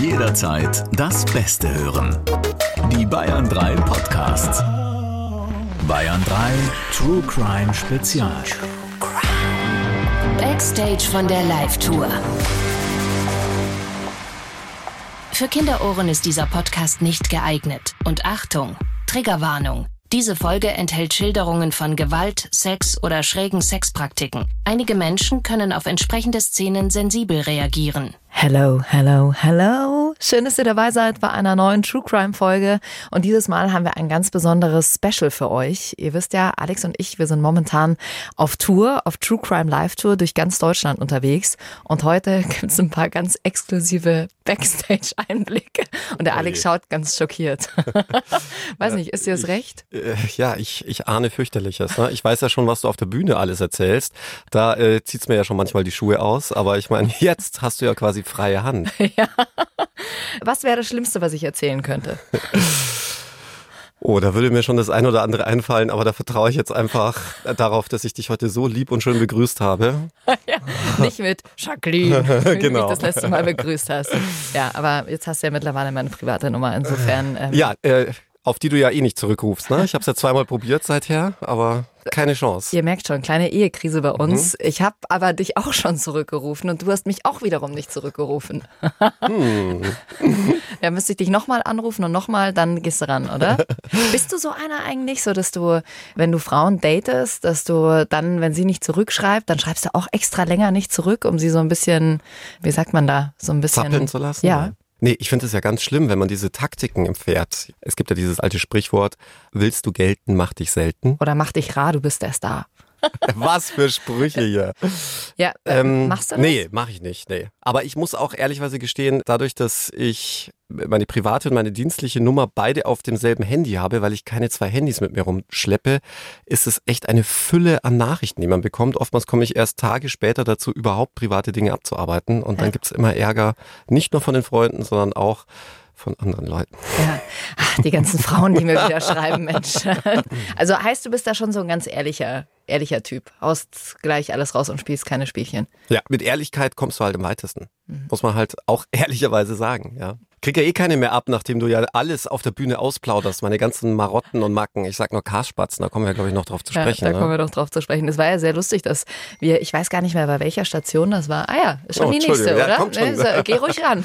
jederzeit das Beste hören. Die Bayern 3 Podcasts. Bayern 3 True Crime Spezial. Backstage von der Live-Tour. Für Kinderohren ist dieser Podcast nicht geeignet. Und Achtung, Triggerwarnung. Diese Folge enthält Schilderungen von Gewalt, Sex oder schrägen Sexpraktiken. Einige Menschen können auf entsprechende Szenen sensibel reagieren. Hello, hello, hello. Schön, dass ihr dabei seid bei einer neuen True Crime Folge. Und dieses Mal haben wir ein ganz besonderes Special für euch. Ihr wisst ja, Alex und ich, wir sind momentan auf Tour, auf True Crime Live Tour durch ganz Deutschland unterwegs. Und heute gibt es ein paar ganz exklusive Backstage-Einblicke. Und der Alex schaut ganz schockiert. weiß nicht, ist dir das recht? Äh, ja, ich, ich ahne fürchterliches. Ne? Ich weiß ja schon, was du auf der Bühne alles erzählst. Da äh, zieht's mir ja schon manchmal die Schuhe aus. Aber ich meine, jetzt hast du ja quasi freie Hand. ja. Was wäre das Schlimmste, was ich erzählen könnte? Oh, da würde mir schon das ein oder andere einfallen, aber da vertraue ich jetzt einfach darauf, dass ich dich heute so lieb und schön begrüßt habe. ja, nicht mit Jacqueline, wie genau. du mich das letzte Mal begrüßt hast. Ja, aber jetzt hast du ja mittlerweile meine private Nummer, insofern. Ähm, ja, äh, auf die du ja eh nicht zurückrufst. Ne? Ich habe es ja zweimal probiert seither, aber keine Chance. Ihr merkt schon, kleine Ehekrise bei uns. Mhm. Ich habe aber dich auch schon zurückgerufen und du hast mich auch wiederum nicht zurückgerufen. Hm. da müsste ich dich nochmal anrufen und nochmal, dann gehst du ran, oder? Bist du so einer eigentlich, so dass du, wenn du Frauen datest, dass du dann, wenn sie nicht zurückschreibt, dann schreibst du auch extra länger nicht zurück, um sie so ein bisschen, wie sagt man da, so ein bisschen. Zappeln zu lassen? Ja. Nee, ich finde es ja ganz schlimm, wenn man diese Taktiken empfährt. Es gibt ja dieses alte Sprichwort, willst du gelten, mach dich selten. Oder mach dich rar, du bist der Star. Was für Sprüche hier. Ja, äh, ähm, machst du das? Nee, mach ich nicht, nee. Aber ich muss auch ehrlichweise gestehen, dadurch, dass ich meine private und meine dienstliche Nummer beide auf demselben Handy habe, weil ich keine zwei Handys mit mir rumschleppe, ist es echt eine Fülle an Nachrichten, die man bekommt. Oftmals komme ich erst Tage später dazu, überhaupt private Dinge abzuarbeiten. Und dann ja. gibt's immer Ärger, nicht nur von den Freunden, sondern auch von anderen Leuten. Ja, Ach, die ganzen Frauen, die mir wieder schreiben, Mensch. Also heißt, du bist da schon so ein ganz ehrlicher, ehrlicher Typ. Haust gleich alles raus und spielst keine Spielchen. Ja, mit Ehrlichkeit kommst du halt am weitesten. Mhm. Muss man halt auch ehrlicherweise sagen, ja. Krieg ja eh keine mehr ab, nachdem du ja alles auf der Bühne ausplauderst, meine ganzen Marotten und Macken. Ich sag nur Karspatzen, da kommen wir, glaube ich, noch drauf zu sprechen. Ja, da ne? kommen wir noch drauf zu sprechen. Das war ja sehr lustig, dass wir, ich weiß gar nicht mehr, bei welcher Station das war. Ah ja, ist schon oh, die nächste, oder? Ja, kommt schon. Ne, so, geh ruhig ran.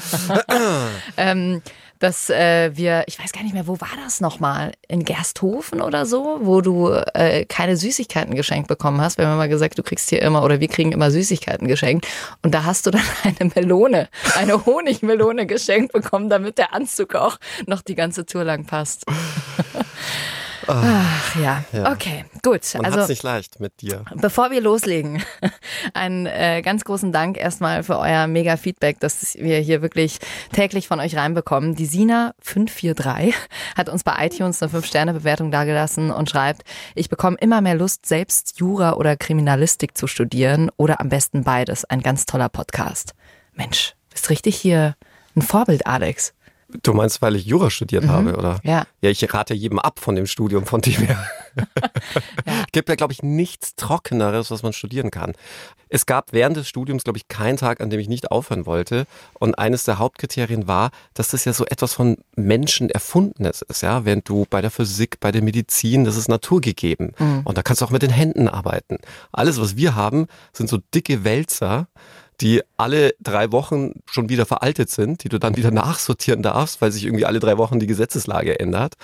ähm, dass äh, wir, ich weiß gar nicht mehr, wo war das nochmal? In Gersthofen oder so, wo du äh, keine Süßigkeiten geschenkt bekommen hast. Wir haben mal gesagt, du kriegst hier immer oder wir kriegen immer Süßigkeiten geschenkt. Und da hast du dann eine Melone, eine Honigmelone geschenkt bekommen, damit der Anzug auch noch die ganze Tour lang passt. Ach ja. ja. okay, gut. Man also nicht leicht mit dir. Bevor wir loslegen, einen äh, ganz großen Dank erstmal für euer mega Feedback, das wir hier wirklich täglich von euch reinbekommen. Die Sina 543 hat uns bei iTunes eine 5-Sterne-Bewertung dagelassen und schreibt, ich bekomme immer mehr Lust, selbst Jura oder Kriminalistik zu studieren oder am besten beides. Ein ganz toller Podcast. Mensch, bist richtig hier ein Vorbild, Alex. Du meinst, weil ich Jura studiert mhm. habe, oder? Ja. Ja, ich rate jedem ab von dem Studium, von dem her. ja. Gibt ja, glaube ich, nichts Trockeneres, was man studieren kann. Es gab während des Studiums, glaube ich, keinen Tag, an dem ich nicht aufhören wollte. Und eines der Hauptkriterien war, dass das ja so etwas von Menschen erfundenes ist, ja. Während du bei der Physik, bei der Medizin, das ist naturgegeben. Mhm. Und da kannst du auch mit den Händen arbeiten. Alles, was wir haben, sind so dicke Wälzer die alle drei Wochen schon wieder veraltet sind, die du dann wieder nachsortieren darfst, weil sich irgendwie alle drei Wochen die Gesetzeslage ändert.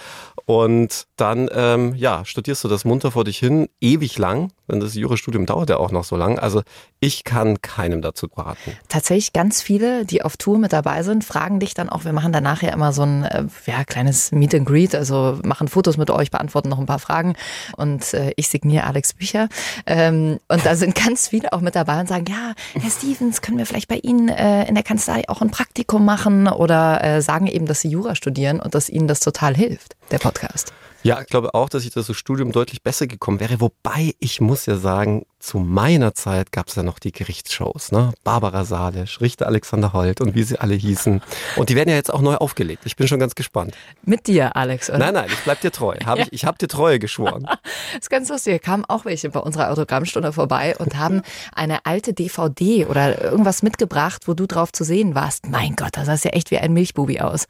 Und dann, ähm, ja, studierst du das munter vor dich hin, ewig lang, denn das Jurastudium dauert ja auch noch so lang. Also ich kann keinem dazu raten. Tatsächlich ganz viele, die auf Tour mit dabei sind, fragen dich dann auch, wir machen danach ja immer so ein äh, ja, kleines Meet and Greet, also machen Fotos mit euch, beantworten noch ein paar Fragen und äh, ich signiere Alex Bücher. Ähm, und da sind ganz viele auch mit dabei und sagen, ja, Herr Stevens, können wir vielleicht bei Ihnen äh, in der Kanzlei auch ein Praktikum machen oder äh, sagen eben, dass Sie Jura studieren und dass Ihnen das total hilft. Der Podcast. Ja, ich glaube auch, dass ich das Studium deutlich besser gekommen wäre. Wobei ich muss ja sagen, zu meiner Zeit gab es ja noch die Gerichtsshows, ne? Barbara Salisch, Richter Alexander Holt und wie sie alle hießen. Und die werden ja jetzt auch neu aufgelegt. Ich bin schon ganz gespannt. Mit dir, Alex, oder? Nein, nein, ich bleib dir treu. Hab ja. ich ich habe dir Treue geschworen. das ist ganz lustig. Kamen auch welche bei unserer Autogrammstunde vorbei und haben eine alte DVD oder irgendwas mitgebracht, wo du drauf zu sehen warst. Mein Gott, das sah ja echt wie ein Milchbubi aus.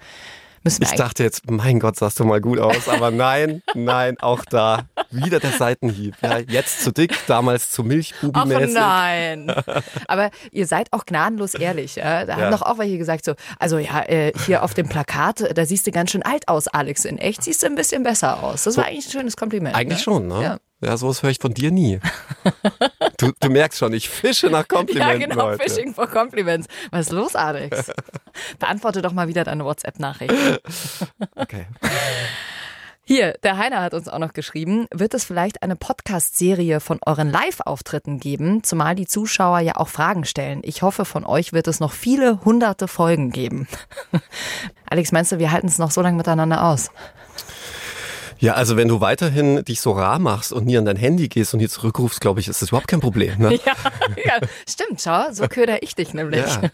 Müssen ich dachte jetzt, mein Gott, sahst du mal gut aus, aber nein, nein, auch da wieder der Seitenhieb. Ja, jetzt zu dick, damals zu milchbubenmäßig. Ach nein. Aber ihr seid auch gnadenlos ehrlich. Ja? Da ja. haben doch auch welche gesagt so, also ja, äh, hier auf dem Plakat, da siehst du ganz schön alt aus, Alex. In echt siehst du ein bisschen besser aus. Das war eigentlich ein schönes Kompliment. Eigentlich ne? schon, ne? Ja. Ja, sowas höre ich von dir nie. Du, du merkst schon, ich fische nach Komplimenten. Ja, genau, heute. Fishing for Compliments. Was ist los, Alex? Beantworte doch mal wieder deine WhatsApp-Nachricht. Okay. Hier, der Heiner hat uns auch noch geschrieben, wird es vielleicht eine Podcast-Serie von euren Live-Auftritten geben, zumal die Zuschauer ja auch Fragen stellen. Ich hoffe, von euch wird es noch viele hunderte Folgen geben. Alex, meinst du, wir halten es noch so lange miteinander aus? Ja, also wenn du weiterhin dich so rar machst und nie an dein Handy gehst und hier zurückrufst, glaube ich, ist das überhaupt kein Problem. Ne? Ja, ja, stimmt, schau, so köder ich dich nämlich. Ja.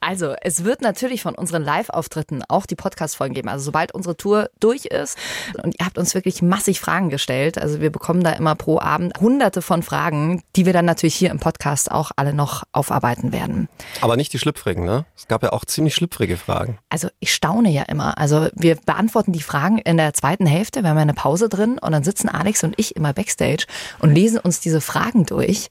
Also, es wird natürlich von unseren Live-Auftritten auch die Podcast-Folgen geben. Also, sobald unsere Tour durch ist und ihr habt uns wirklich massig Fragen gestellt. Also, wir bekommen da immer pro Abend hunderte von Fragen, die wir dann natürlich hier im Podcast auch alle noch aufarbeiten werden. Aber nicht die schlüpfrigen, ne? Es gab ja auch ziemlich schlüpfrige Fragen. Also, ich staune ja immer. Also, wir beantworten die Fragen in der zweiten Hälfte. Wir haben ja eine Pause drin und dann sitzen Alex und ich immer backstage und lesen uns diese Fragen durch.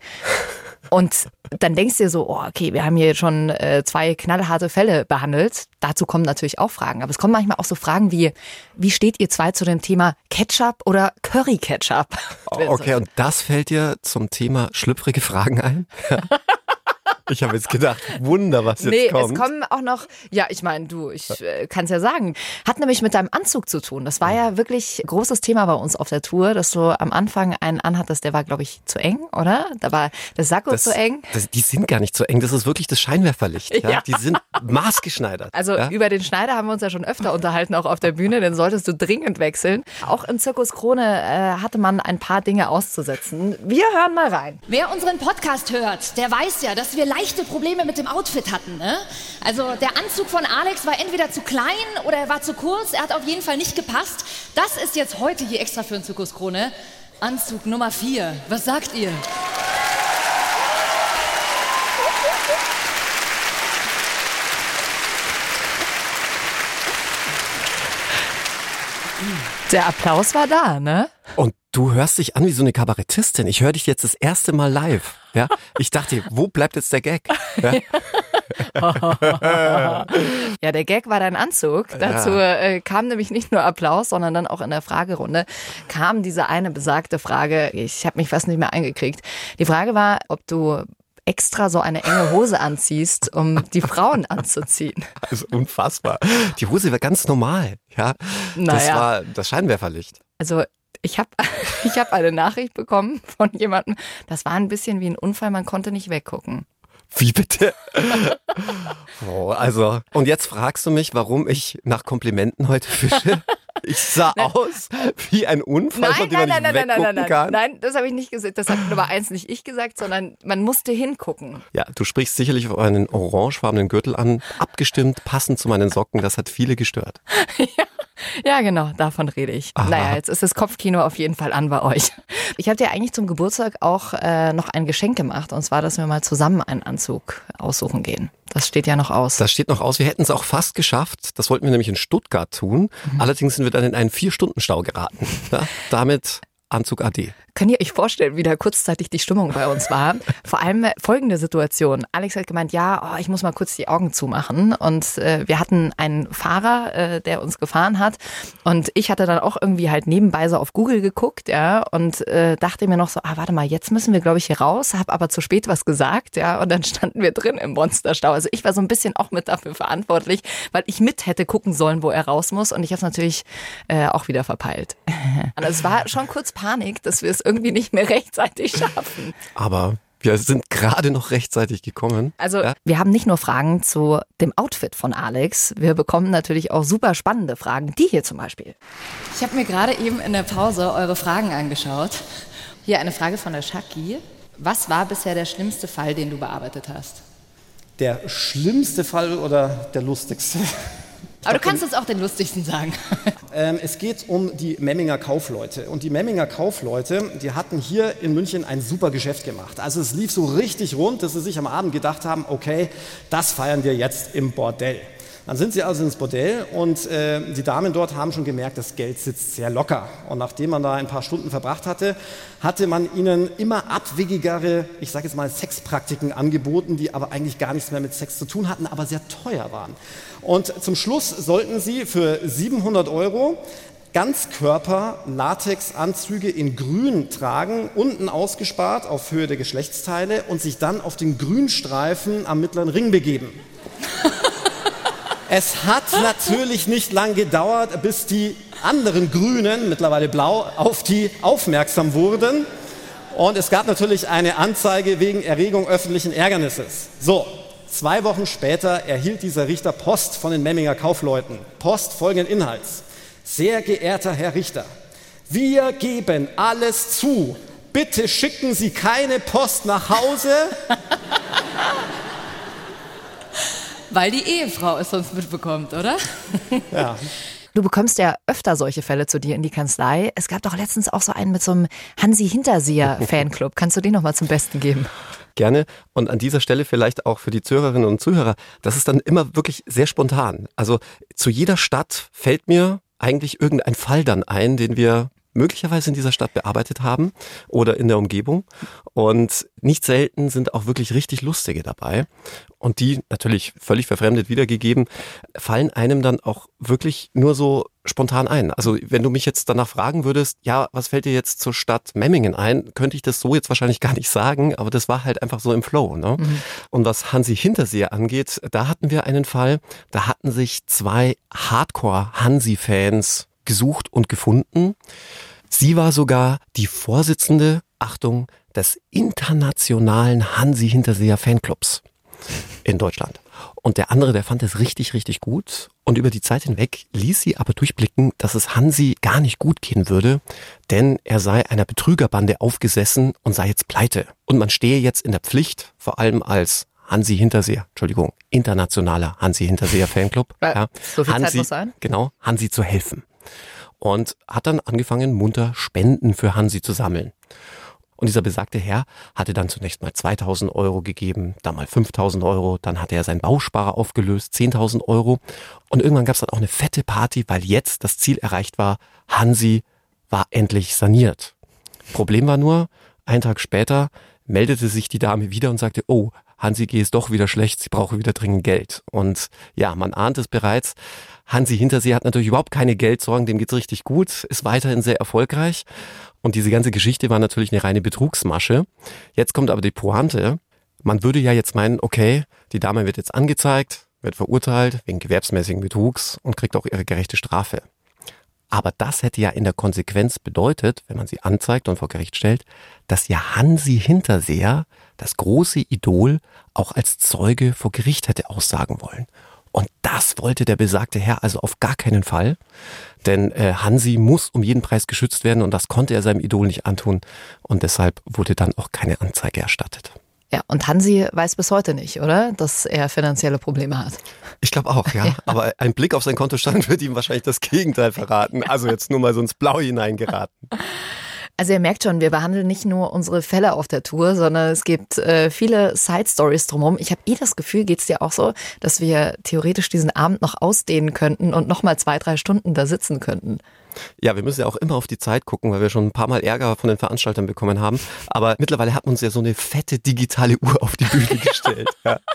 Und dann denkst du dir so, oh, okay, wir haben hier schon äh, zwei knallharte Fälle behandelt. Dazu kommen natürlich auch Fragen. Aber es kommen manchmal auch so Fragen wie, wie steht ihr zwei zu dem Thema Ketchup oder Curry-Ketchup? Okay, und das fällt dir zum Thema schlüpfrige Fragen ein? Ich habe jetzt gedacht, Wunder, was jetzt nee, kommt. Nee, es kommen auch noch, ja, ich meine, du, ich äh, kann es ja sagen, hat nämlich mit deinem Anzug zu tun. Das war ja wirklich großes Thema bei uns auf der Tour, dass du am Anfang einen anhattest, der war, glaube ich, zu eng, oder? Da war das Sakko das, zu eng. Das, die sind gar nicht zu eng, das ist wirklich das Scheinwerferlicht. Ja? ja. Die sind maßgeschneidert. Also ja? über den Schneider haben wir uns ja schon öfter unterhalten, auch auf der Bühne, den solltest du dringend wechseln. Auch im Zirkus Krone äh, hatte man ein paar Dinge auszusetzen. Wir hören mal rein. Wer unseren Podcast hört, der weiß ja, dass wir leichte Probleme mit dem Outfit hatten. Ne? Also der Anzug von Alex war entweder zu klein oder er war zu kurz. Er hat auf jeden Fall nicht gepasst. Das ist jetzt heute hier extra für den Zirkuskrone. Anzug Nummer 4. Was sagt ihr? Der Applaus war da, ne? Und du hörst dich an wie so eine Kabarettistin. Ich höre dich jetzt das erste Mal live. Ja, ich dachte, wo bleibt jetzt der Gag? Ja, ja der Gag war dein Anzug. Dazu äh, kam nämlich nicht nur Applaus, sondern dann auch in der Fragerunde kam diese eine besagte Frage. Ich habe mich fast nicht mehr eingekriegt. Die Frage war, ob du extra so eine enge Hose anziehst, um die Frauen anzuziehen. Also unfassbar. Die Hose war ganz normal, ja. Naja. Das war das Scheinwerferlicht. Also ich habe ich hab eine Nachricht bekommen von jemandem, das war ein bisschen wie ein Unfall, man konnte nicht weggucken. Wie bitte? oh, also, und jetzt fragst du mich, warum ich nach Komplimenten heute fische? Ich sah nein. aus wie ein Unfall, nein, von dem nein, man nein, nicht nein, nein, nein, kann. Nein, das habe ich nicht gesagt. Das hat Nummer eins nicht ich gesagt, sondern man musste hingucken. Ja, du sprichst sicherlich auf einen orangefarbenen Gürtel an, abgestimmt, passend zu meinen Socken. Das hat viele gestört. ja. Ja, genau, davon rede ich. Aha. Naja, jetzt ist das Kopfkino auf jeden Fall an bei euch. Ich habe dir eigentlich zum Geburtstag auch äh, noch ein Geschenk gemacht, und zwar, dass wir mal zusammen einen Anzug aussuchen gehen. Das steht ja noch aus. Das steht noch aus. Wir hätten es auch fast geschafft. Das wollten wir nämlich in Stuttgart tun. Mhm. Allerdings sind wir dann in einen Vier-Stunden-Stau geraten. Ja, damit Anzug AD. Könnt ihr euch vorstellen, wie da kurzzeitig die Stimmung bei uns war? Vor allem folgende Situation. Alex hat gemeint, ja, oh, ich muss mal kurz die Augen zumachen. Und äh, wir hatten einen Fahrer, äh, der uns gefahren hat. Und ich hatte dann auch irgendwie halt nebenbei so auf Google geguckt, ja, und äh, dachte mir noch so, ah, warte mal, jetzt müssen wir, glaube ich, hier raus, habe aber zu spät was gesagt, ja, und dann standen wir drin im Monsterstau. Also ich war so ein bisschen auch mit dafür verantwortlich, weil ich mit hätte gucken sollen, wo er raus muss. Und ich habe es natürlich äh, auch wieder verpeilt. Und es war schon kurz Panik, dass wir es irgendwie nicht mehr rechtzeitig schaffen. Aber Wir sind gerade noch rechtzeitig gekommen. Also ja? wir haben nicht nur Fragen zu dem Outfit von Alex, wir bekommen natürlich auch super spannende Fragen. Die hier zum Beispiel. Ich habe mir gerade eben in der Pause eure Fragen angeschaut. Hier eine Frage von der Shaki. Was war bisher der schlimmste Fall, den du bearbeitet hast? Der schlimmste Fall oder der lustigste? Aber du kannst uns auch den lustigsten sagen. Ähm, es geht um die Memminger Kaufleute. Und die Memminger Kaufleute, die hatten hier in München ein super Geschäft gemacht. Also es lief so richtig rund, dass sie sich am Abend gedacht haben, okay, das feiern wir jetzt im Bordell. Dann sind sie also ins Bordell und äh, die Damen dort haben schon gemerkt, das Geld sitzt sehr locker. Und nachdem man da ein paar Stunden verbracht hatte, hatte man ihnen immer abwegigere, ich sage jetzt mal Sexpraktiken angeboten, die aber eigentlich gar nichts mehr mit Sex zu tun hatten, aber sehr teuer waren. Und zum Schluss sollten sie für 700 Euro Ganzkörper-Latexanzüge in Grün tragen, unten ausgespart auf Höhe der Geschlechtsteile und sich dann auf den Grünstreifen am mittleren Ring begeben. Es hat natürlich nicht lang gedauert, bis die anderen Grünen, mittlerweile blau, auf die aufmerksam wurden. Und es gab natürlich eine Anzeige wegen Erregung öffentlichen Ärgernisses. So, zwei Wochen später erhielt dieser Richter Post von den Memminger Kaufleuten. Post folgenden Inhalts. Sehr geehrter Herr Richter, wir geben alles zu. Bitte schicken Sie keine Post nach Hause. Weil die Ehefrau es sonst mitbekommt, oder? Ja. Du bekommst ja öfter solche Fälle zu dir in die Kanzlei. Es gab doch letztens auch so einen mit so einem Hansi Hinterseher Fanclub. Kannst du den nochmal zum Besten geben? Gerne. Und an dieser Stelle vielleicht auch für die Zuhörerinnen und Zuhörer, das ist dann immer wirklich sehr spontan. Also zu jeder Stadt fällt mir eigentlich irgendein Fall dann ein, den wir möglicherweise in dieser Stadt bearbeitet haben oder in der Umgebung. Und nicht selten sind auch wirklich richtig lustige dabei. Und die, natürlich völlig verfremdet wiedergegeben, fallen einem dann auch wirklich nur so spontan ein. Also wenn du mich jetzt danach fragen würdest, ja, was fällt dir jetzt zur Stadt Memmingen ein, könnte ich das so jetzt wahrscheinlich gar nicht sagen, aber das war halt einfach so im Flow. Ne? Mhm. Und was Hansi Hinterseher angeht, da hatten wir einen Fall, da hatten sich zwei Hardcore-Hansi-Fans gesucht und gefunden. Sie war sogar die Vorsitzende, Achtung, des internationalen Hansi Hinterseher Fanclubs in Deutschland. Und der andere, der fand es richtig, richtig gut. Und über die Zeit hinweg ließ sie aber durchblicken, dass es Hansi gar nicht gut gehen würde, denn er sei einer Betrügerbande aufgesessen und sei jetzt pleite. Und man stehe jetzt in der Pflicht, vor allem als Hansi Hinterseher, Entschuldigung, internationaler Hansi Hinterseher Fanclub. Ja, so viel Hansi, Zeit muss sein. Genau, Hansi zu helfen und hat dann angefangen, munter Spenden für Hansi zu sammeln. Und dieser besagte Herr hatte dann zunächst mal 2000 Euro gegeben, dann mal 5000 Euro, dann hatte er seinen Bausparer aufgelöst, 10.000 Euro. Und irgendwann gab es dann auch eine fette Party, weil jetzt das Ziel erreicht war, Hansi war endlich saniert. Problem war nur, einen Tag später meldete sich die Dame wieder und sagte, oh, Hansi geht es doch wieder schlecht, sie brauche wieder dringend Geld. Und ja, man ahnt es bereits. Hansi Hintersee hat natürlich überhaupt keine Geldsorgen, dem geht's richtig gut, ist weiterhin sehr erfolgreich. Und diese ganze Geschichte war natürlich eine reine Betrugsmasche. Jetzt kommt aber die Pointe. Man würde ja jetzt meinen, okay, die Dame wird jetzt angezeigt, wird verurteilt wegen gewerbsmäßigen Betrugs und kriegt auch ihre gerechte Strafe. Aber das hätte ja in der Konsequenz bedeutet, wenn man sie anzeigt und vor Gericht stellt, dass ja Hansi Hinterseher, das große Idol, auch als Zeuge vor Gericht hätte aussagen wollen. Und das wollte der besagte Herr also auf gar keinen Fall. Denn äh, Hansi muss um jeden Preis geschützt werden und das konnte er seinem Idol nicht antun. Und deshalb wurde dann auch keine Anzeige erstattet. Ja, und Hansi weiß bis heute nicht, oder? Dass er finanzielle Probleme hat. Ich glaube auch, ja. ja. Aber ein Blick auf sein Kontostand wird ihm wahrscheinlich das Gegenteil verraten. Also jetzt nur mal so ins Blau hineingeraten. Also ihr merkt schon, wir behandeln nicht nur unsere Fälle auf der Tour, sondern es gibt äh, viele Side-Stories drumherum. Ich habe eh das Gefühl, geht es dir auch so, dass wir theoretisch diesen Abend noch ausdehnen könnten und noch mal zwei, drei Stunden da sitzen könnten. Ja, wir müssen ja auch immer auf die Zeit gucken, weil wir schon ein paar Mal Ärger von den Veranstaltern bekommen haben. Aber mittlerweile hat man uns ja so eine fette digitale Uhr auf die Bühne gestellt. Ja.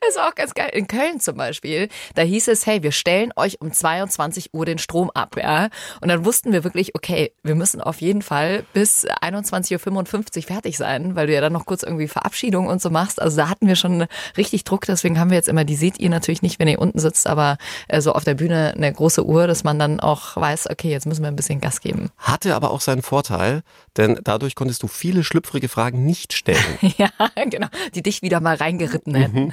Das war auch ganz geil. In Köln zum Beispiel, da hieß es, hey, wir stellen euch um 22 Uhr den Strom ab, ja. Und dann wussten wir wirklich, okay, wir müssen auf jeden Fall bis 21.55 Uhr fertig sein, weil du ja dann noch kurz irgendwie Verabschiedung und so machst. Also da hatten wir schon richtig Druck, deswegen haben wir jetzt immer, die seht ihr natürlich nicht, wenn ihr unten sitzt, aber äh, so auf der Bühne eine große Uhr, dass man dann auch weiß, okay, jetzt jetzt müssen wir ein bisschen Gas geben. Hatte aber auch seinen Vorteil, denn dadurch konntest du viele schlüpfrige Fragen nicht stellen. ja, genau, die dich wieder mal reingeritten hätten. Mhm.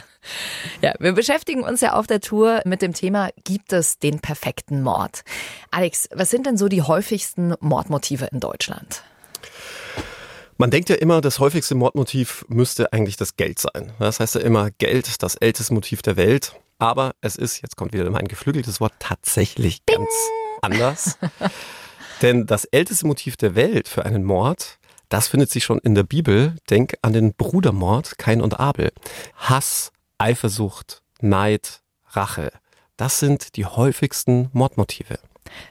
Ja, wir beschäftigen uns ja auf der Tour mit dem Thema, gibt es den perfekten Mord? Alex, was sind denn so die häufigsten Mordmotive in Deutschland? Man denkt ja immer, das häufigste Mordmotiv müsste eigentlich das Geld sein. Das heißt ja immer, Geld, das älteste Motiv der Welt. Aber es ist, jetzt kommt wieder mein geflügeltes Wort, tatsächlich ganz anders. Denn das älteste Motiv der Welt für einen Mord, das findet sich schon in der Bibel. Denk an den Brudermord Kain und Abel. Hass, Eifersucht, Neid, Rache. Das sind die häufigsten Mordmotive.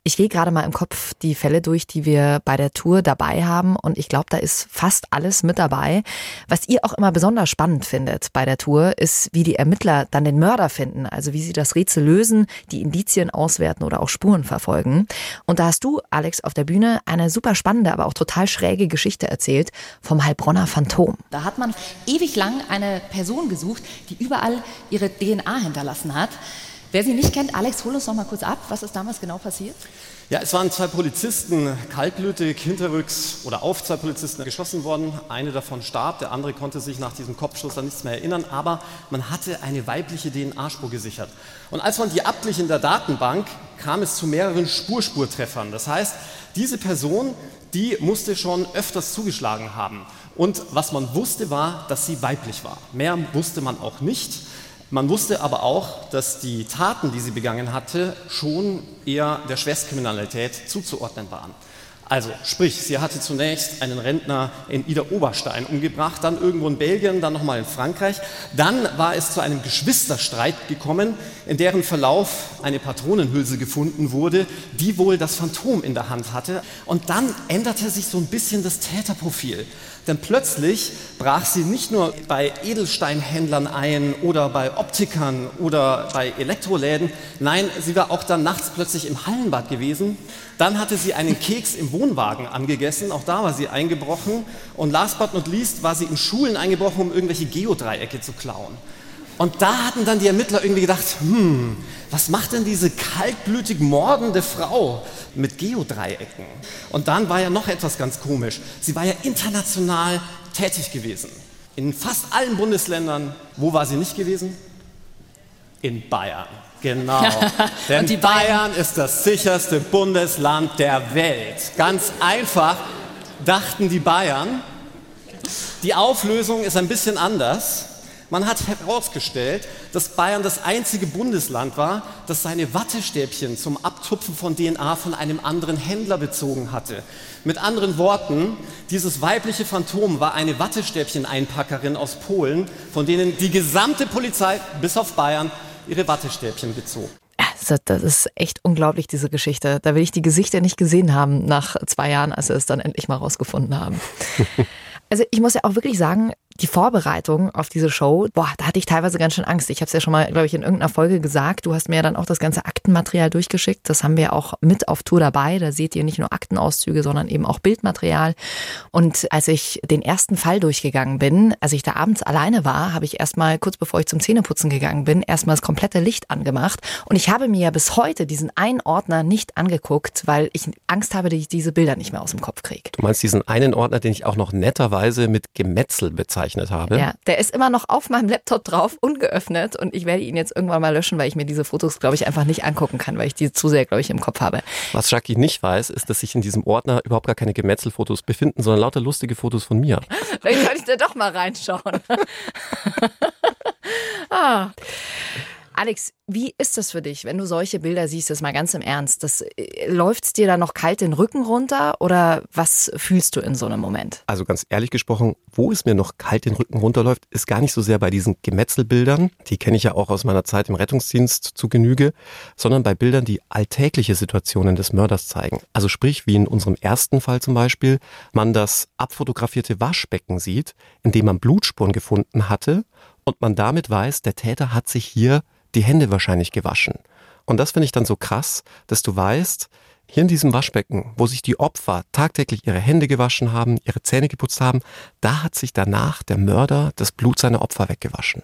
Ich gehe gerade mal im Kopf die Fälle durch, die wir bei der Tour dabei haben und ich glaube, da ist fast alles mit dabei. Was ihr auch immer besonders spannend findet bei der Tour, ist, wie die Ermittler dann den Mörder finden, also wie sie das Rätsel lösen, die Indizien auswerten oder auch Spuren verfolgen. Und da hast du, Alex, auf der Bühne eine super spannende, aber auch total schräge Geschichte erzählt vom Heilbronner Phantom. Da hat man ewig lang eine Person gesucht, die überall ihre DNA hinterlassen hat. Wer sie nicht kennt, Alex, hol uns noch mal kurz ab. Was ist damals genau passiert? Ja, es waren zwei Polizisten kaltblütig hinterrücks oder auf zwei Polizisten geschossen worden. Eine davon starb, der andere konnte sich nach diesem Kopfschuss an nichts mehr erinnern, aber man hatte eine weibliche DNA-Spur gesichert. Und als man die abglich in der Datenbank, kam es zu mehreren Spurspurtreffern. Das heißt, diese Person, die musste schon öfters zugeschlagen haben. Und was man wusste, war, dass sie weiblich war. Mehr wusste man auch nicht. Man wusste aber auch, dass die Taten, die sie begangen hatte, schon eher der Schwerstkriminalität zuzuordnen waren. Also sprich, sie hatte zunächst einen Rentner in Ida Oberstein umgebracht, dann irgendwo in Belgien, dann nochmal in Frankreich. Dann war es zu einem Geschwisterstreit gekommen, in deren Verlauf eine Patronenhülse gefunden wurde, die wohl das Phantom in der Hand hatte. Und dann änderte sich so ein bisschen das Täterprofil. Denn plötzlich brach sie nicht nur bei Edelsteinhändlern ein oder bei Optikern oder bei Elektroläden, nein, sie war auch dann nachts plötzlich im Hallenbad gewesen. Dann hatte sie einen Keks im Wohnwagen angegessen, auch da war sie eingebrochen. Und last but not least war sie in Schulen eingebrochen, um irgendwelche Geodreiecke zu klauen. Und da hatten dann die Ermittler irgendwie gedacht, hm, was macht denn diese kaltblütig mordende Frau mit Geodreiecken? Und dann war ja noch etwas ganz komisch. Sie war ja international tätig gewesen. In fast allen Bundesländern. Wo war sie nicht gewesen? In Bayern. Genau. Denn Bayern, Bayern ist das sicherste Bundesland der Welt. Ganz einfach dachten die Bayern. Die Auflösung ist ein bisschen anders. Man hat herausgestellt, dass Bayern das einzige Bundesland war, das seine Wattestäbchen zum Abtupfen von DNA von einem anderen Händler bezogen hatte. Mit anderen Worten, dieses weibliche Phantom war eine Wattestäbchen-Einpackerin aus Polen, von denen die gesamte Polizei bis auf Bayern ihre Wattestäbchen bezog. Das ist echt unglaublich, diese Geschichte. Da will ich die Gesichter nicht gesehen haben nach zwei Jahren, als wir es dann endlich mal rausgefunden haben. Also ich muss ja auch wirklich sagen, die Vorbereitung auf diese Show, boah, da hatte ich teilweise ganz schön Angst. Ich habe es ja schon mal, glaube ich, in irgendeiner Folge gesagt. Du hast mir ja dann auch das ganze Aktenmaterial durchgeschickt. Das haben wir auch mit auf Tour dabei. Da seht ihr nicht nur Aktenauszüge, sondern eben auch Bildmaterial. Und als ich den ersten Fall durchgegangen bin, als ich da abends alleine war, habe ich erstmal, kurz bevor ich zum Zähneputzen gegangen bin, erstmal das komplette Licht angemacht. Und ich habe mir ja bis heute diesen einen Ordner nicht angeguckt, weil ich Angst habe, dass ich diese Bilder nicht mehr aus dem Kopf kriege. Du meinst diesen einen Ordner, den ich auch noch netterweise mit Gemetzel bezeichne? Gezeichnet habe. Ja, der ist immer noch auf meinem Laptop drauf, ungeöffnet und ich werde ihn jetzt irgendwann mal löschen, weil ich mir diese Fotos, glaube ich, einfach nicht angucken kann, weil ich die zu sehr, glaube ich, im Kopf habe. Was Jackie nicht weiß, ist, dass sich in diesem Ordner überhaupt gar keine Gemetzelfotos befinden, sondern lauter lustige Fotos von mir. Vielleicht sollte ich da doch mal reinschauen. ah. Alex, wie ist das für dich, wenn du solche Bilder siehst, das mal ganz im Ernst? Das, äh, dir da noch kalt den Rücken runter oder was fühlst du in so einem Moment? Also ganz ehrlich gesprochen, wo es mir noch kalt den Rücken runterläuft, ist gar nicht so sehr bei diesen Gemetzelbildern, die kenne ich ja auch aus meiner Zeit im Rettungsdienst zu Genüge, sondern bei Bildern, die alltägliche Situationen des Mörders zeigen. Also sprich, wie in unserem ersten Fall zum Beispiel, man das abfotografierte Waschbecken sieht, in dem man Blutspuren gefunden hatte und man damit weiß, der Täter hat sich hier die Hände wahrscheinlich gewaschen. Und das finde ich dann so krass, dass du weißt, hier in diesem Waschbecken, wo sich die Opfer tagtäglich ihre Hände gewaschen haben, ihre Zähne geputzt haben, da hat sich danach der Mörder das Blut seiner Opfer weggewaschen.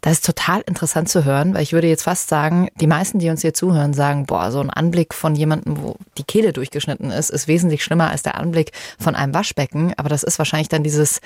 Das ist total interessant zu hören, weil ich würde jetzt fast sagen, die meisten, die uns hier zuhören, sagen, boah, so ein Anblick von jemandem, wo die Kehle durchgeschnitten ist, ist wesentlich schlimmer als der Anblick von einem Waschbecken. Aber das ist wahrscheinlich dann dieses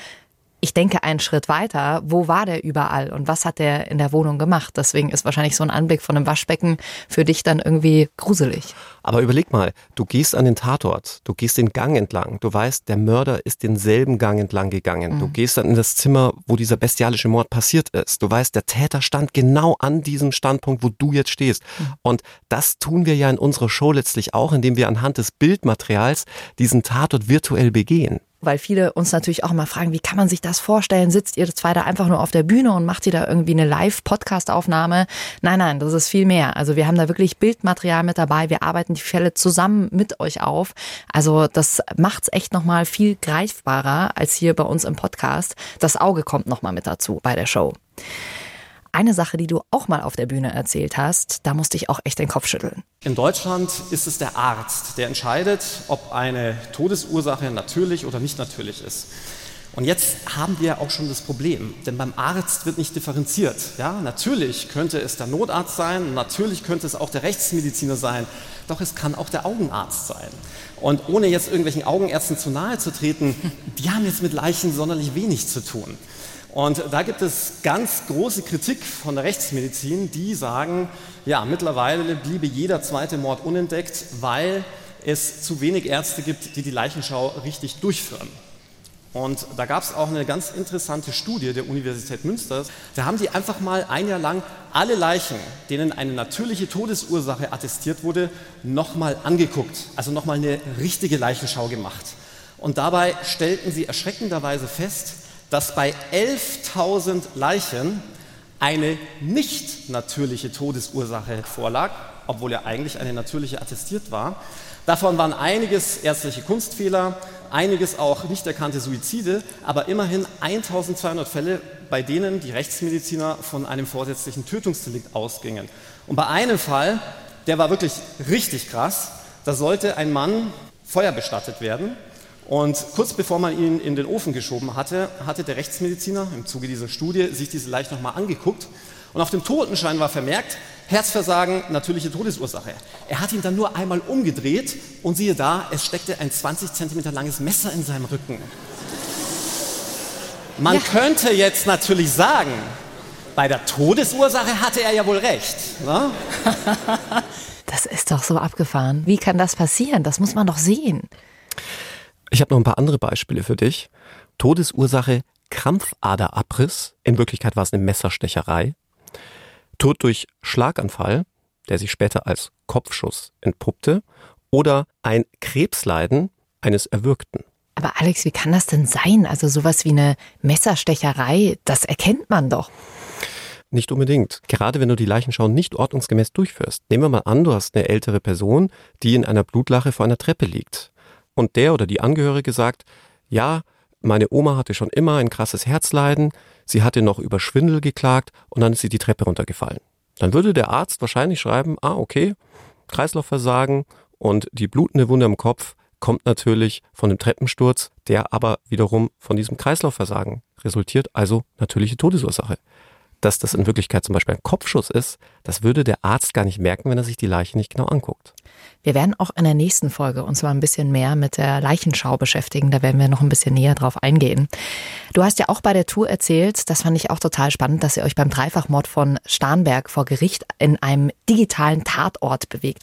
ich denke einen Schritt weiter, wo war der überall und was hat der in der Wohnung gemacht? Deswegen ist wahrscheinlich so ein Anblick von einem Waschbecken für dich dann irgendwie gruselig. Aber überleg mal, du gehst an den Tatort, du gehst den Gang entlang, du weißt, der Mörder ist denselben Gang entlang gegangen. Mhm. Du gehst dann in das Zimmer, wo dieser bestialische Mord passiert ist. Du weißt, der Täter stand genau an diesem Standpunkt, wo du jetzt stehst. Mhm. Und das tun wir ja in unserer Show letztlich auch, indem wir anhand des Bildmaterials diesen Tatort virtuell begehen weil viele uns natürlich auch immer fragen, wie kann man sich das vorstellen? Sitzt ihr zwei da einfach nur auf der Bühne und macht ihr da irgendwie eine Live-Podcast-Aufnahme? Nein, nein, das ist viel mehr. Also wir haben da wirklich Bildmaterial mit dabei. Wir arbeiten die Fälle zusammen mit euch auf. Also das macht es echt nochmal viel greifbarer als hier bei uns im Podcast. Das Auge kommt nochmal mit dazu bei der Show. Eine Sache, die du auch mal auf der Bühne erzählt hast, da musste ich auch echt den Kopf schütteln. In Deutschland ist es der Arzt, der entscheidet, ob eine Todesursache natürlich oder nicht natürlich ist. Und jetzt haben wir auch schon das Problem, denn beim Arzt wird nicht differenziert. Ja, natürlich könnte es der Notarzt sein, natürlich könnte es auch der Rechtsmediziner sein, doch es kann auch der Augenarzt sein. Und ohne jetzt irgendwelchen Augenärzten zu nahe zu treten, die haben jetzt mit Leichen sonderlich wenig zu tun. Und da gibt es ganz große Kritik von der Rechtsmedizin, die sagen, ja, mittlerweile bliebe jeder zweite Mord unentdeckt, weil es zu wenig Ärzte gibt, die die Leichenschau richtig durchführen. Und da gab es auch eine ganz interessante Studie der Universität Münster. Da haben die einfach mal ein Jahr lang alle Leichen, denen eine natürliche Todesursache attestiert wurde, nochmal angeguckt. Also nochmal eine richtige Leichenschau gemacht. Und dabei stellten sie erschreckenderweise fest, dass bei 11.000 Leichen eine nicht natürliche Todesursache vorlag, obwohl ja eigentlich eine natürliche attestiert war. Davon waren einiges ärztliche Kunstfehler, einiges auch nicht erkannte Suizide, aber immerhin 1200 Fälle, bei denen die Rechtsmediziner von einem vorsätzlichen Tötungsdelikt ausgingen. Und bei einem Fall, der war wirklich richtig krass, da sollte ein Mann feuerbestattet werden und kurz bevor man ihn in den Ofen geschoben hatte, hatte der Rechtsmediziner im Zuge dieser Studie sich diese Leiche nochmal angeguckt und auf dem Totenschein war vermerkt, Herzversagen, natürliche Todesursache. Er hat ihn dann nur einmal umgedreht und siehe da, es steckte ein 20 cm langes Messer in seinem Rücken. Man ja. könnte jetzt natürlich sagen, bei der Todesursache hatte er ja wohl recht. Ne? Das ist doch so abgefahren. Wie kann das passieren? Das muss man doch sehen. Ich habe noch ein paar andere Beispiele für dich. Todesursache Krampfaderabriss. In Wirklichkeit war es eine Messerstecherei. Tod durch Schlaganfall, der sich später als Kopfschuss entpuppte. Oder ein Krebsleiden eines Erwürgten. Aber Alex, wie kann das denn sein? Also sowas wie eine Messerstecherei, das erkennt man doch. Nicht unbedingt. Gerade wenn du die Leichenschau nicht ordnungsgemäß durchführst. Nehmen wir mal an, du hast eine ältere Person, die in einer Blutlache vor einer Treppe liegt und der oder die Angehörige sagt, ja, meine Oma hatte schon immer ein krasses Herzleiden, sie hatte noch über Schwindel geklagt und dann ist sie die Treppe runtergefallen. Dann würde der Arzt wahrscheinlich schreiben, ah, okay, Kreislaufversagen und die blutende Wunde am Kopf kommt natürlich von dem Treppensturz, der aber wiederum von diesem Kreislaufversagen resultiert, also natürliche Todesursache dass das in Wirklichkeit zum Beispiel ein Kopfschuss ist, das würde der Arzt gar nicht merken, wenn er sich die Leiche nicht genau anguckt. Wir werden auch in der nächsten Folge uns mal ein bisschen mehr mit der Leichenschau beschäftigen. Da werden wir noch ein bisschen näher drauf eingehen. Du hast ja auch bei der Tour erzählt, das fand ich auch total spannend, dass ihr euch beim Dreifachmord von Starnberg vor Gericht in einem digitalen Tatort bewegt.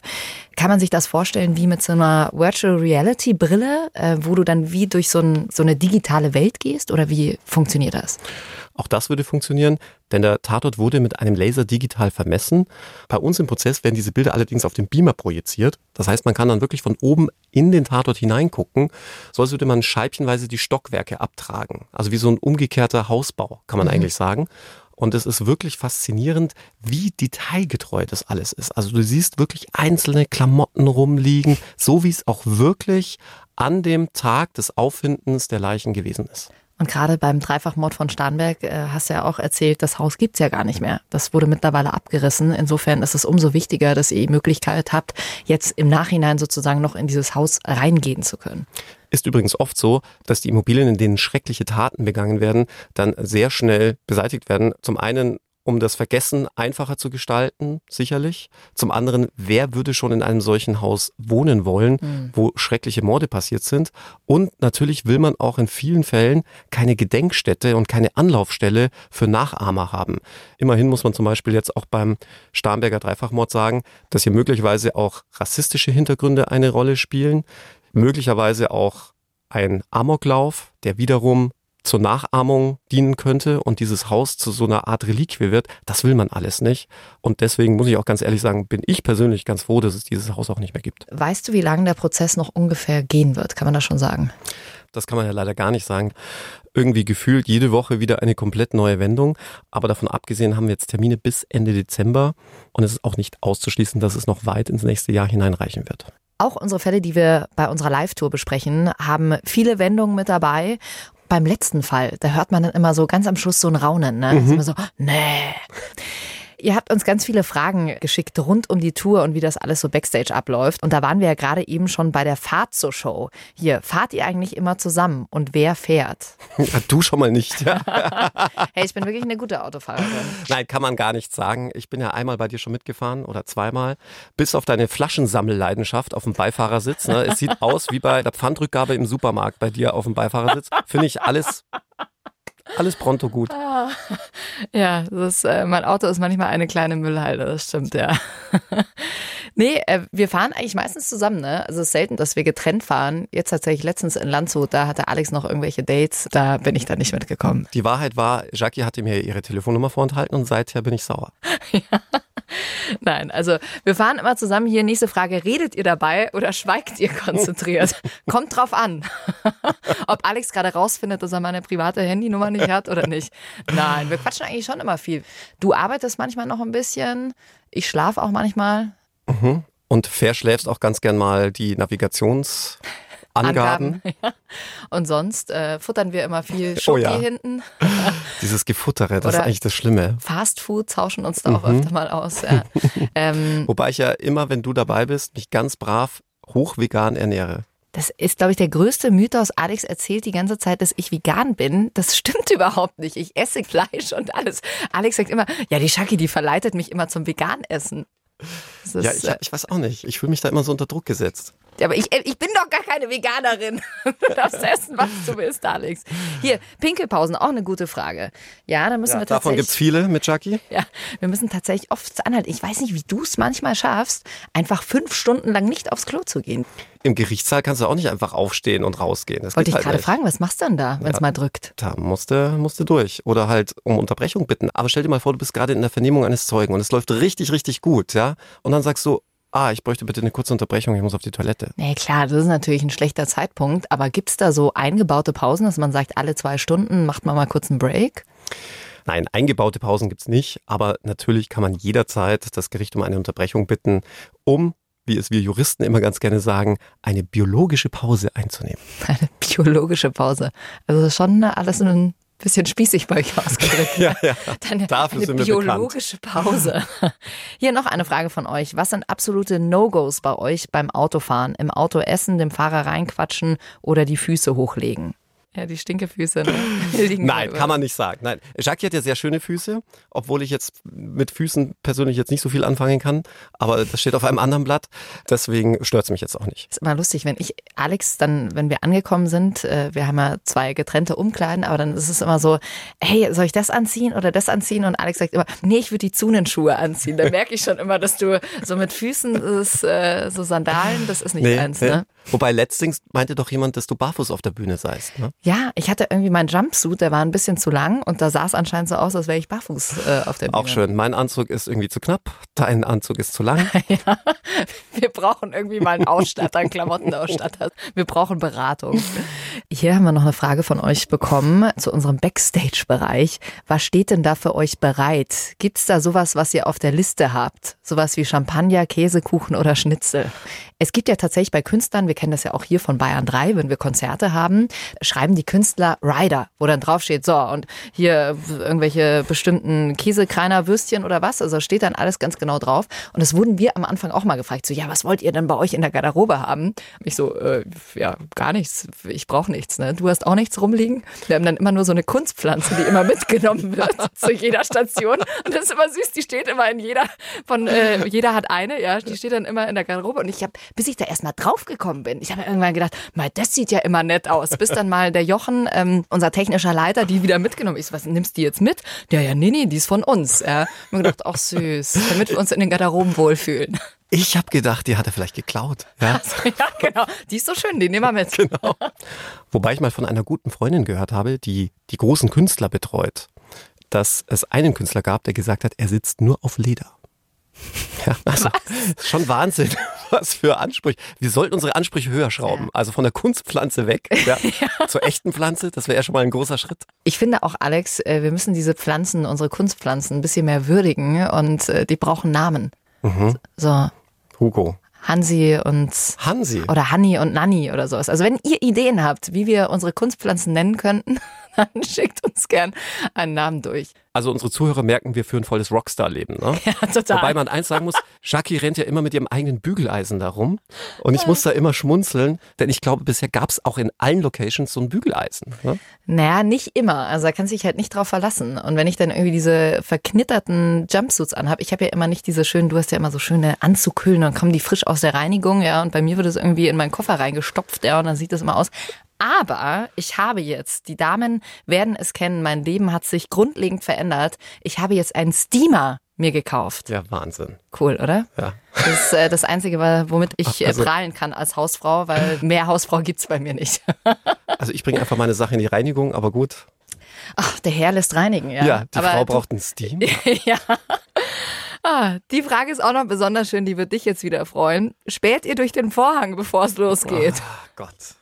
Kann man sich das vorstellen wie mit so einer Virtual Reality Brille, äh, wo du dann wie durch so, ein, so eine digitale Welt gehst oder wie funktioniert das? Auch das würde funktionieren, denn der Tatort wurde mit einem Laser digital vermessen. Bei uns im Prozess werden diese Bilder allerdings auf dem Beamer projiziert. Das heißt, man kann dann wirklich von oben in den Tatort hineingucken. So als würde man scheibchenweise die Stockwerke abtragen. Also wie so ein umgekehrter Hausbau, kann man mhm. eigentlich sagen. Und es ist wirklich faszinierend, wie detailgetreu das alles ist. Also du siehst wirklich einzelne Klamotten rumliegen, so wie es auch wirklich an dem Tag des Auffindens der Leichen gewesen ist. Und gerade beim Dreifachmord von Starnberg äh, hast du ja auch erzählt, das Haus gibt's ja gar nicht mehr. Das wurde mittlerweile abgerissen. Insofern ist es umso wichtiger, dass ihr die Möglichkeit habt, jetzt im Nachhinein sozusagen noch in dieses Haus reingehen zu können. Ist übrigens oft so, dass die Immobilien, in denen schreckliche Taten begangen werden, dann sehr schnell beseitigt werden. Zum einen um das Vergessen einfacher zu gestalten, sicherlich. Zum anderen, wer würde schon in einem solchen Haus wohnen wollen, mhm. wo schreckliche Morde passiert sind? Und natürlich will man auch in vielen Fällen keine Gedenkstätte und keine Anlaufstelle für Nachahmer haben. Immerhin muss man zum Beispiel jetzt auch beim Starnberger Dreifachmord sagen, dass hier möglicherweise auch rassistische Hintergründe eine Rolle spielen, möglicherweise auch ein Amoklauf, der wiederum zur Nachahmung dienen könnte und dieses Haus zu so einer Art Reliquie wird, das will man alles nicht. Und deswegen muss ich auch ganz ehrlich sagen, bin ich persönlich ganz froh, dass es dieses Haus auch nicht mehr gibt. Weißt du, wie lange der Prozess noch ungefähr gehen wird? Kann man das schon sagen? Das kann man ja leider gar nicht sagen. Irgendwie gefühlt jede Woche wieder eine komplett neue Wendung. Aber davon abgesehen haben wir jetzt Termine bis Ende Dezember und es ist auch nicht auszuschließen, dass es noch weit ins nächste Jahr hineinreichen wird. Auch unsere Fälle, die wir bei unserer Live-Tour besprechen, haben viele Wendungen mit dabei beim letzten Fall, da hört man dann immer so ganz am Schluss so ein Raunen. Ne? Mhm. immer so, nee. Ihr habt uns ganz viele Fragen geschickt rund um die Tour und wie das alles so backstage abläuft. Und da waren wir ja gerade eben schon bei der Fahrt zur Show. Hier, fahrt ihr eigentlich immer zusammen und wer fährt? Du schon mal nicht. hey, ich bin wirklich eine gute Autofahrerin. Nein, kann man gar nicht sagen. Ich bin ja einmal bei dir schon mitgefahren oder zweimal. Bis auf deine Flaschensammelleidenschaft auf dem Beifahrersitz. Ne? Es sieht aus wie bei der Pfandrückgabe im Supermarkt bei dir auf dem Beifahrersitz. Finde ich alles alles pronto gut. Ah, ja, das, äh, mein Auto ist manchmal eine kleine Müllhalde, das stimmt, ja. Nee, äh, wir fahren eigentlich meistens zusammen, ne? Also es ist selten, dass wir getrennt fahren. Jetzt tatsächlich letztens in Landshut, da hatte Alex noch irgendwelche Dates, da bin ich dann nicht mitgekommen. Die Wahrheit war, Jackie hatte mir ihre Telefonnummer vorenthalten und seither bin ich sauer. ja. Nein, also wir fahren immer zusammen hier. Nächste Frage, redet ihr dabei oder schweigt ihr konzentriert? Kommt drauf an, ob Alex gerade rausfindet, dass er meine private Handynummer nicht hat oder nicht. Nein, wir quatschen eigentlich schon immer viel. Du arbeitest manchmal noch ein bisschen, ich schlafe auch manchmal. Mhm. Und verschläfst auch ganz gern mal die Navigations... Angaben. Angaben ja. Und sonst äh, futtern wir immer viel Schoki oh ja. hinten. Dieses Gefuttere, das Oder ist eigentlich das Schlimme. Fast Food tauschen uns da auch mhm. öfter mal aus. Ja. Ähm, Wobei ich ja immer, wenn du dabei bist, mich ganz brav hochvegan ernähre. Das ist, glaube ich, der größte Mythos. Alex erzählt die ganze Zeit, dass ich vegan bin. Das stimmt überhaupt nicht. Ich esse Fleisch und alles. Alex sagt immer, ja, die Shaki, die verleitet mich immer zum Veganessen. Ist, ja, ich, ich, weiß auch nicht. Ich fühle mich da immer so unter Druck gesetzt. Aber ich, ich bin doch gar keine Veganerin. Du darfst essen, was du willst, Alex. Hier, Pinkelpausen, auch eine gute Frage. Ja, da müssen ja, wir tatsächlich. Davon gibt es viele mit Jackie. Ja, wir müssen tatsächlich oft anhalten. Ich weiß nicht, wie du es manchmal schaffst, einfach fünf Stunden lang nicht aufs Klo zu gehen. Im Gerichtssaal kannst du auch nicht einfach aufstehen und rausgehen. Das Wollte ich halt gerade fragen, was machst du denn da, wenn es ja, mal drückt? Da musst du, musst du durch. Oder halt um Unterbrechung bitten. Aber stell dir mal vor, du bist gerade in der Vernehmung eines Zeugen und es läuft richtig, richtig gut, ja? Und dann sagst du, ah, ich bräuchte bitte eine kurze Unterbrechung, ich muss auf die Toilette. Nee, klar, das ist natürlich ein schlechter Zeitpunkt, aber gibt es da so eingebaute Pausen, dass man sagt, alle zwei Stunden macht man mal kurz einen Break? Nein, eingebaute Pausen gibt es nicht, aber natürlich kann man jederzeit das Gericht um eine Unterbrechung bitten, um wie es wir Juristen immer ganz gerne sagen, eine biologische Pause einzunehmen. Eine biologische Pause. Also schon alles ein bisschen spießig bei euch ausgedrückt. ja, ja. Dann Dafür eine biologische bekannt. Pause. Hier noch eine Frage von euch. Was sind absolute No-Gos bei euch beim Autofahren? Im Auto essen, dem Fahrer reinquatschen oder die Füße hochlegen? Ja, die Stinkefüße. Ne? Nein, kann man nicht sagen. Nein, Jackie hat ja sehr schöne Füße, obwohl ich jetzt mit Füßen persönlich jetzt nicht so viel anfangen kann. Aber das steht auf einem anderen Blatt. Deswegen stört es mich jetzt auch nicht. Ist immer lustig, wenn ich, Alex, dann, wenn wir angekommen sind, äh, wir haben ja zwei getrennte Umkleiden, aber dann ist es immer so, hey, soll ich das anziehen oder das anziehen? Und Alex sagt immer, nee, ich würde die Zunenschuhe anziehen. Da merke ich schon immer, dass du so mit Füßen ist, äh, so Sandalen, das ist nicht nee, eins, ne? Wobei letztens meinte doch jemand, dass du barfuß auf der Bühne seist, ne? Ja, ich hatte irgendwie meinen Jumpsuit, der war ein bisschen zu lang und da sah es anscheinend so aus, als wäre ich barfuß äh, auf der Bühne. Auch schön. Mein Anzug ist irgendwie zu knapp, dein Anzug ist zu lang. ja, wir brauchen irgendwie mal einen Ausstatter, einen Klamottenausstatter. Wir brauchen Beratung. Hier haben wir noch eine Frage von euch bekommen zu unserem Backstage-Bereich. Was steht denn da für euch bereit? Gibt es da sowas, was ihr auf der Liste habt? Sowas wie Champagner, Käsekuchen oder Schnitzel? Es gibt ja tatsächlich bei Künstlern, wir kennen das ja auch hier von Bayern 3, wenn wir Konzerte haben, schreiben die Künstler Rider, wo dann draufsteht, so und hier irgendwelche bestimmten Käsekreiner Würstchen oder was, also steht dann alles ganz genau drauf. Und das wurden wir am Anfang auch mal gefragt, so ja, was wollt ihr denn bei euch in der Garderobe haben? Ich so, äh, ja, gar nichts, ich brauche nichts, ne? Du hast auch nichts rumliegen. Wir haben dann immer nur so eine Kunstpflanze, die immer mitgenommen wird zu jeder Station. Und das ist immer süß, die steht immer in jeder von, äh, jeder hat eine, ja, die steht dann immer in der Garderobe. Und ich habe, bis ich da erstmal draufgekommen bin, ich habe irgendwann gedacht, mal, das sieht ja immer nett aus. Bis dann mal der Jochen, ähm, unser technischer Leiter, die wieder mitgenommen. Ich so, was nimmst du jetzt mit? Ja, ja, nee, nee, die ist von uns. Ja. Und mir gedacht, ach süß, damit wir uns in den Garderoben wohlfühlen. Ich habe gedacht, die hat er vielleicht geklaut. Ja? Also, ja, genau. Die ist so schön, die nehmen wir mit. Genau. Wobei ich mal von einer guten Freundin gehört habe, die die großen Künstler betreut, dass es einen Künstler gab, der gesagt hat, er sitzt nur auf Leder. Ja, also was? schon Wahnsinn, was für Ansprüche. Wir sollten unsere Ansprüche höher schrauben. Ja. Also von der Kunstpflanze weg ja, ja. zur echten Pflanze. Das wäre ja schon mal ein großer Schritt. Ich finde auch, Alex, äh, wir müssen diese Pflanzen, unsere Kunstpflanzen, ein bisschen mehr würdigen und äh, die brauchen Namen. Mhm. So. Hugo. Hansi und Hansi oder Hanni und Nanni oder sowas. Also wenn ihr Ideen habt, wie wir unsere Kunstpflanzen nennen könnten, dann schickt uns gern einen Namen durch. Also unsere Zuhörer merken, wir führen volles Rockstar-Leben. Ne? Ja, total. Wobei man eins sagen muss, Jackie rennt ja immer mit ihrem eigenen Bügeleisen darum. Und ich muss da immer schmunzeln, denn ich glaube, bisher gab es auch in allen Locations so ein Bügeleisen. Ne? Naja, nicht immer. Also da kann sich halt nicht drauf verlassen. Und wenn ich dann irgendwie diese verknitterten Jumpsuits anhabe, ich habe ja immer nicht diese schönen, du hast ja immer so schöne Anzughüllen, dann kommen die frisch aus der Reinigung, ja, und bei mir wird es irgendwie in meinen Koffer reingestopft, ja, und dann sieht das immer aus. Aber ich habe jetzt, die Damen werden es kennen, mein Leben hat sich grundlegend verändert. Ich habe jetzt einen Steamer mir gekauft. Ja, Wahnsinn. Cool, oder? Ja. Das ist äh, das Einzige, womit ich äh, also, prahlen kann als Hausfrau, weil mehr Hausfrau gibt es bei mir nicht. also ich bringe einfach meine Sache in die Reinigung, aber gut. Ach, der Herr lässt reinigen, ja. Ja, die aber Frau braucht einen Steam. ja. Ah, die Frage ist auch noch besonders schön, die wird dich jetzt wieder freuen. Späht ihr durch den Vorhang, bevor es losgeht? Oh Gott.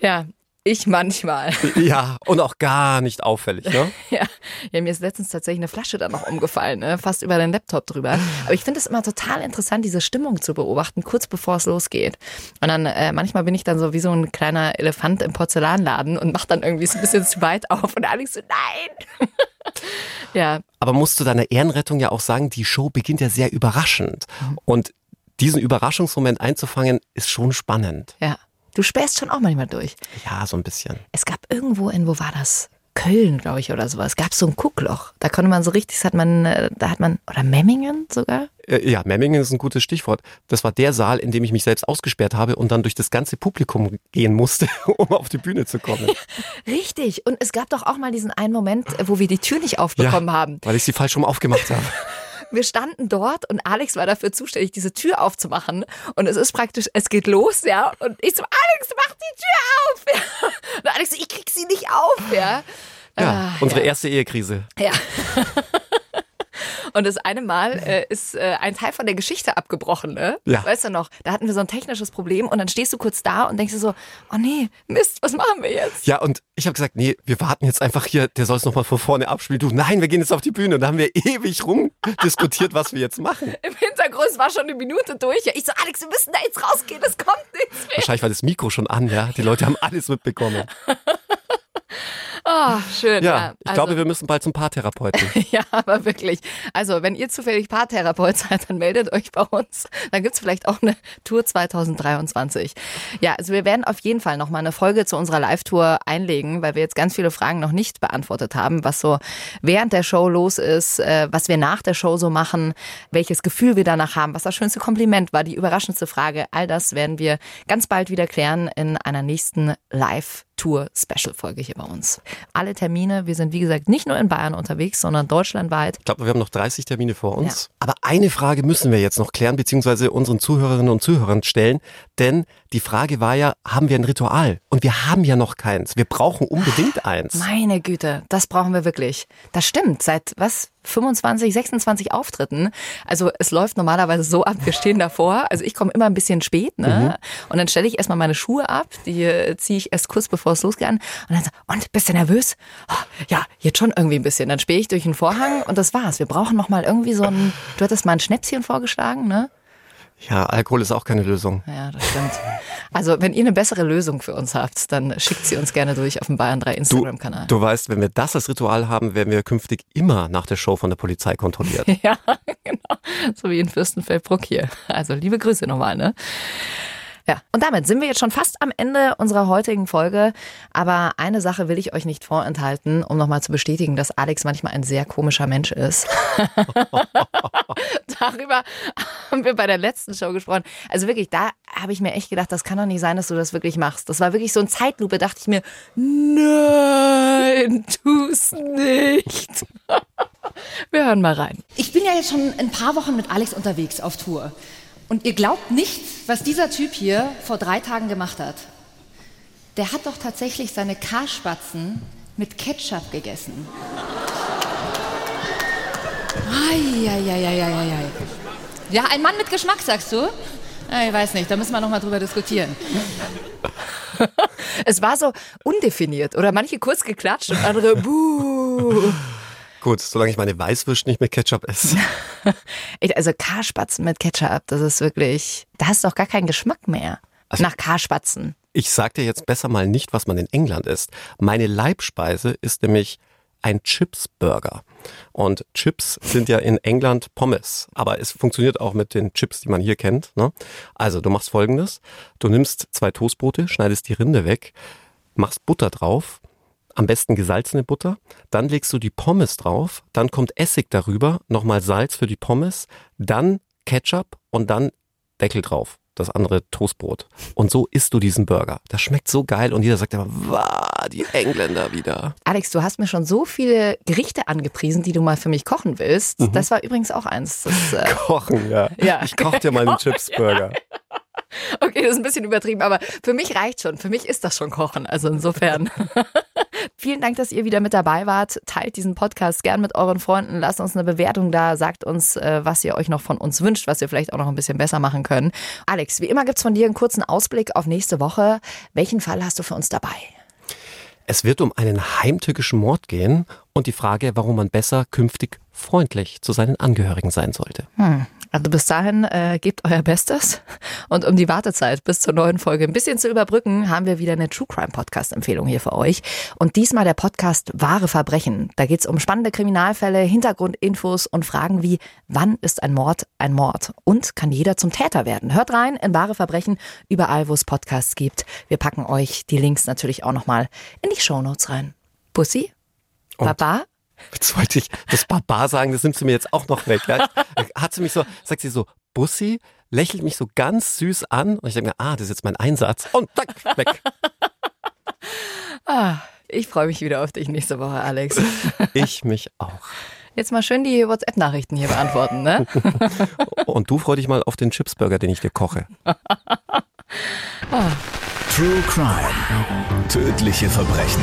Ja, ich manchmal. Ja, und auch gar nicht auffällig, ne? ja. ja, mir ist letztens tatsächlich eine Flasche dann noch umgefallen, ne? fast über den Laptop drüber. Aber ich finde es immer total interessant, diese Stimmung zu beobachten, kurz bevor es losgeht. Und dann äh, manchmal bin ich dann so wie so ein kleiner Elefant im Porzellanladen und mache dann irgendwie so ein bisschen zu weit auf und Alex so, nein! ja. Aber musst du deiner Ehrenrettung ja auch sagen, die Show beginnt ja sehr überraschend. Mhm. Und diesen Überraschungsmoment einzufangen, ist schon spannend. Ja. Du spähst schon auch manchmal durch. Ja, so ein bisschen. Es gab irgendwo in, wo war das? Köln, glaube ich, oder sowas. Es gab so ein Guckloch. Da konnte man so richtig, das hat man, äh, da hat man, oder Memmingen sogar? Äh, ja, Memmingen ist ein gutes Stichwort. Das war der Saal, in dem ich mich selbst ausgesperrt habe und dann durch das ganze Publikum gehen musste, um auf die Bühne zu kommen. richtig. Und es gab doch auch mal diesen einen Moment, wo wir die Tür nicht aufbekommen ja, haben. Weil ich sie falsch rum aufgemacht habe. wir standen dort und Alex war dafür zuständig, diese Tür aufzumachen. Und es ist praktisch, es geht los, ja. Und ich so, Alex, mach die Tür auf. Ja. Und Alex so, ich krieg sie nicht auf, ja. Ja, ah, unsere ja. erste Ehekrise. Ja. Und das eine Mal äh, ist äh, ein Teil von der Geschichte abgebrochen, ne? Ja. Weißt du noch? Da hatten wir so ein technisches Problem und dann stehst du kurz da und denkst dir so, oh nee, Mist, was machen wir jetzt? Ja, und ich habe gesagt, nee, wir warten jetzt einfach hier, der soll es nochmal von vorne abspielen. Du, nein, wir gehen jetzt auf die Bühne. Und da haben wir ewig rumdiskutiert, was wir jetzt machen. Im Hintergrund war schon eine Minute durch. Ja, ich so, Alex, wir müssen da jetzt rausgehen, es kommt nichts mehr. Wahrscheinlich war das Mikro schon an, ja. Die Leute haben alles mitbekommen. Oh, schön. Ja, ja. ich also, glaube, wir müssen bald zum Paartherapeuten. ja, aber wirklich. Also, wenn ihr zufällig Paartherapeut seid, dann meldet euch bei uns. Dann gibt es vielleicht auch eine Tour 2023. Ja, also wir werden auf jeden Fall nochmal eine Folge zu unserer Live-Tour einlegen, weil wir jetzt ganz viele Fragen noch nicht beantwortet haben, was so während der Show los ist, äh, was wir nach der Show so machen, welches Gefühl wir danach haben, was das schönste Kompliment war, die überraschendste Frage. All das werden wir ganz bald wieder klären in einer nächsten Live-Tour. Tour-Special-Folge hier bei uns. Alle Termine, wir sind wie gesagt nicht nur in Bayern unterwegs, sondern deutschlandweit. Ich glaube, wir haben noch 30 Termine vor uns. Ja. Aber eine Frage müssen wir jetzt noch klären, beziehungsweise unseren Zuhörerinnen und Zuhörern stellen. Denn die Frage war ja, haben wir ein Ritual? Und wir haben ja noch keins. Wir brauchen unbedingt eins. Meine Güte, das brauchen wir wirklich. Das stimmt. Seit was? 25, 26 Auftritten. Also es läuft normalerweise so ab, wir stehen davor. Also ich komme immer ein bisschen spät, ne? Mhm. Und dann stelle ich erstmal meine Schuhe ab, die äh, ziehe ich erst kurz bevor es losgeht. Und dann so, und bist du nervös? Oh, ja, jetzt schon irgendwie ein bisschen. Dann spähe ich durch den Vorhang und das war's. Wir brauchen noch mal irgendwie so ein, du hattest mal ein Schnäpschen vorgeschlagen, ne? Ja, Alkohol ist auch keine Lösung. Ja, das stimmt. Also, wenn ihr eine bessere Lösung für uns habt, dann schickt sie uns gerne durch auf dem Bayern 3 Instagram-Kanal. Du, du, weißt, wenn wir das als Ritual haben, werden wir künftig immer nach der Show von der Polizei kontrolliert. ja, genau. So wie in Fürstenfeldbruck hier. Also, liebe Grüße nochmal, ne? Ja, und damit sind wir jetzt schon fast am Ende unserer heutigen Folge. Aber eine Sache will ich euch nicht vorenthalten, um nochmal zu bestätigen, dass Alex manchmal ein sehr komischer Mensch ist. Darüber haben wir bei der letzten Show gesprochen. Also wirklich, da habe ich mir echt gedacht, das kann doch nicht sein, dass du das wirklich machst. Das war wirklich so ein Zeitlupe, dachte ich mir, nein, tu's nicht. Wir hören mal rein. Ich bin ja jetzt schon ein paar Wochen mit Alex unterwegs auf Tour. Und ihr glaubt nicht, was dieser Typ hier vor drei Tagen gemacht hat. Der hat doch tatsächlich seine Karspatzen mit Ketchup gegessen. Eieieiei. Ja, ein Mann mit Geschmack, sagst du? Ich weiß nicht, da müssen wir noch mal drüber diskutieren. es war so undefiniert oder manche kurz geklatscht und andere buh. Gut, solange ich meine Weißwürst nicht mit Ketchup esse. also Karspatzen mit Ketchup, das ist wirklich, da hast du auch gar keinen Geschmack mehr. Also, nach Karspatzen. Ich sag dir jetzt besser mal nicht, was man in England isst. Meine Leibspeise ist nämlich ein Chips-Burger. Und Chips sind ja in England Pommes, aber es funktioniert auch mit den Chips, die man hier kennt. Ne? Also du machst folgendes, du nimmst zwei Toastbrote, schneidest die Rinde weg, machst Butter drauf, am besten gesalzene Butter, dann legst du die Pommes drauf, dann kommt Essig darüber, nochmal Salz für die Pommes, dann Ketchup und dann Deckel drauf, das andere Toastbrot. Und so isst du diesen Burger. Das schmeckt so geil und jeder sagt immer, wow, die Engländer wieder. Alex, du hast mir schon so viele Gerichte angepriesen, die du mal für mich kochen willst. Mhm. Das war übrigens auch eins. Das, äh kochen, ja. ja. Ich koche dir mal einen Chips-Burger. Okay, das ist ein bisschen übertrieben, aber für mich reicht schon. Für mich ist das schon Kochen. Also insofern. Vielen Dank, dass ihr wieder mit dabei wart. Teilt diesen Podcast gern mit euren Freunden. Lasst uns eine Bewertung da. Sagt uns, äh, was ihr euch noch von uns wünscht, was wir vielleicht auch noch ein bisschen besser machen können. Alex, wie immer gibt es von dir einen kurzen Ausblick auf nächste Woche. Welchen Fall hast du für uns dabei? Es wird um einen heimtückischen Mord gehen und die Frage, warum man besser künftig freundlich zu seinen Angehörigen sein sollte. Hm. Also bis dahin äh, gebt euer Bestes. Und um die Wartezeit bis zur neuen Folge ein bisschen zu überbrücken, haben wir wieder eine True Crime Podcast Empfehlung hier für euch. Und diesmal der Podcast Wahre Verbrechen. Da geht's um spannende Kriminalfälle, Hintergrundinfos und Fragen wie, wann ist ein Mord ein Mord? Und kann jeder zum Täter werden? Hört rein in Wahre Verbrechen, überall wo es Podcasts gibt. Wir packen euch die Links natürlich auch nochmal in die Show Notes rein. Pussy? Baba? Jetzt wollte ich das Barbar sagen, das nimmt sie mir jetzt auch noch weg. Ja? Hat sie mich so, sagt sie so, Bussi, lächelt mich so ganz süß an und ich denke mir, ah, das ist jetzt mein Einsatz und zack, weg. ah, ich freue mich wieder auf dich nächste Woche, Alex. Ich mich auch. Jetzt mal schön die WhatsApp-Nachrichten hier beantworten, ne? und du freu dich mal auf den Chipsburger, den ich dir koche. ah. True Crime. Tödliche Verbrechen.